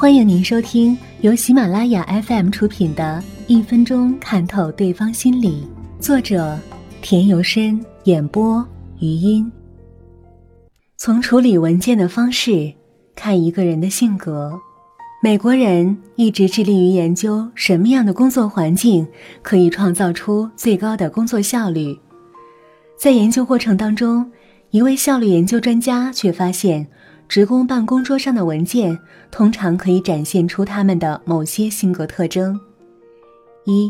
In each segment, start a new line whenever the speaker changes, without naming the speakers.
欢迎您收听由喜马拉雅 FM 出品的《一分钟看透对方心理》，作者田由深，演播余音。从处理文件的方式看一个人的性格。美国人一直致力于研究什么样的工作环境可以创造出最高的工作效率。在研究过程当中，一位效率研究专家却发现。职工办公桌上的文件通常可以展现出他们的某些性格特征：一、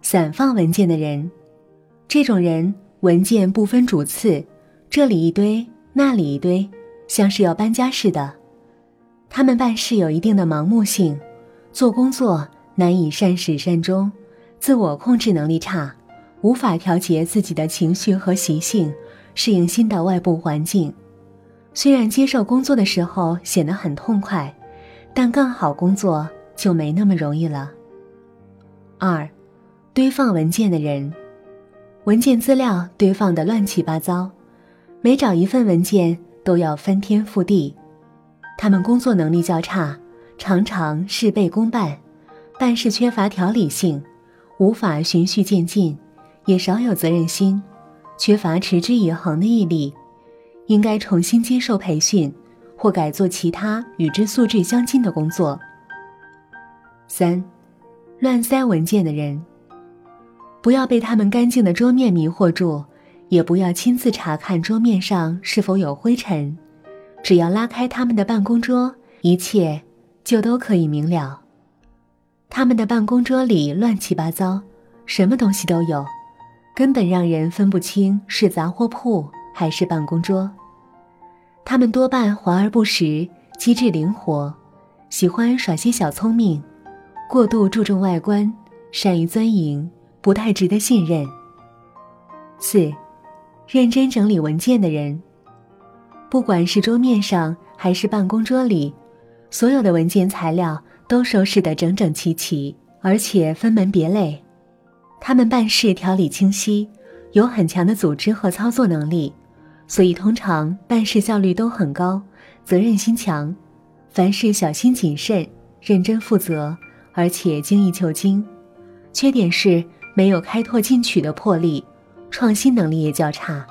散放文件的人，这种人文件不分主次，这里一堆，那里一堆，像是要搬家似的。他们办事有一定的盲目性，做工作难以善始善终，自我控制能力差，无法调节自己的情绪和习性，适应新的外部环境。虽然接受工作的时候显得很痛快，但干好工作就没那么容易了。二，堆放文件的人，文件资料堆放的乱七八糟，每找一份文件都要翻天覆地。他们工作能力较差，常常事倍功半，办事缺乏条理性，无法循序渐进，也少有责任心，缺乏持之以恒的毅力。应该重新接受培训，或改做其他与之素质相近的工作。三，乱塞文件的人，不要被他们干净的桌面迷惑住，也不要亲自查看桌面上是否有灰尘，只要拉开他们的办公桌，一切就都可以明了。他们的办公桌里乱七八糟，什么东西都有，根本让人分不清是杂货铺。还是办公桌。他们多半华而不实，机智灵活，喜欢耍些小聪明，过度注重外观，善于钻营，不太值得信任。四，认真整理文件的人，不管是桌面上还是办公桌里，所有的文件材料都收拾得整整齐齐，而且分门别类。他们办事条理清晰，有很强的组织和操作能力。所以，通常办事效率都很高，责任心强，凡事小心谨慎、认真负责，而且精益求精。缺点是没有开拓进取的魄力，创新能力也较差。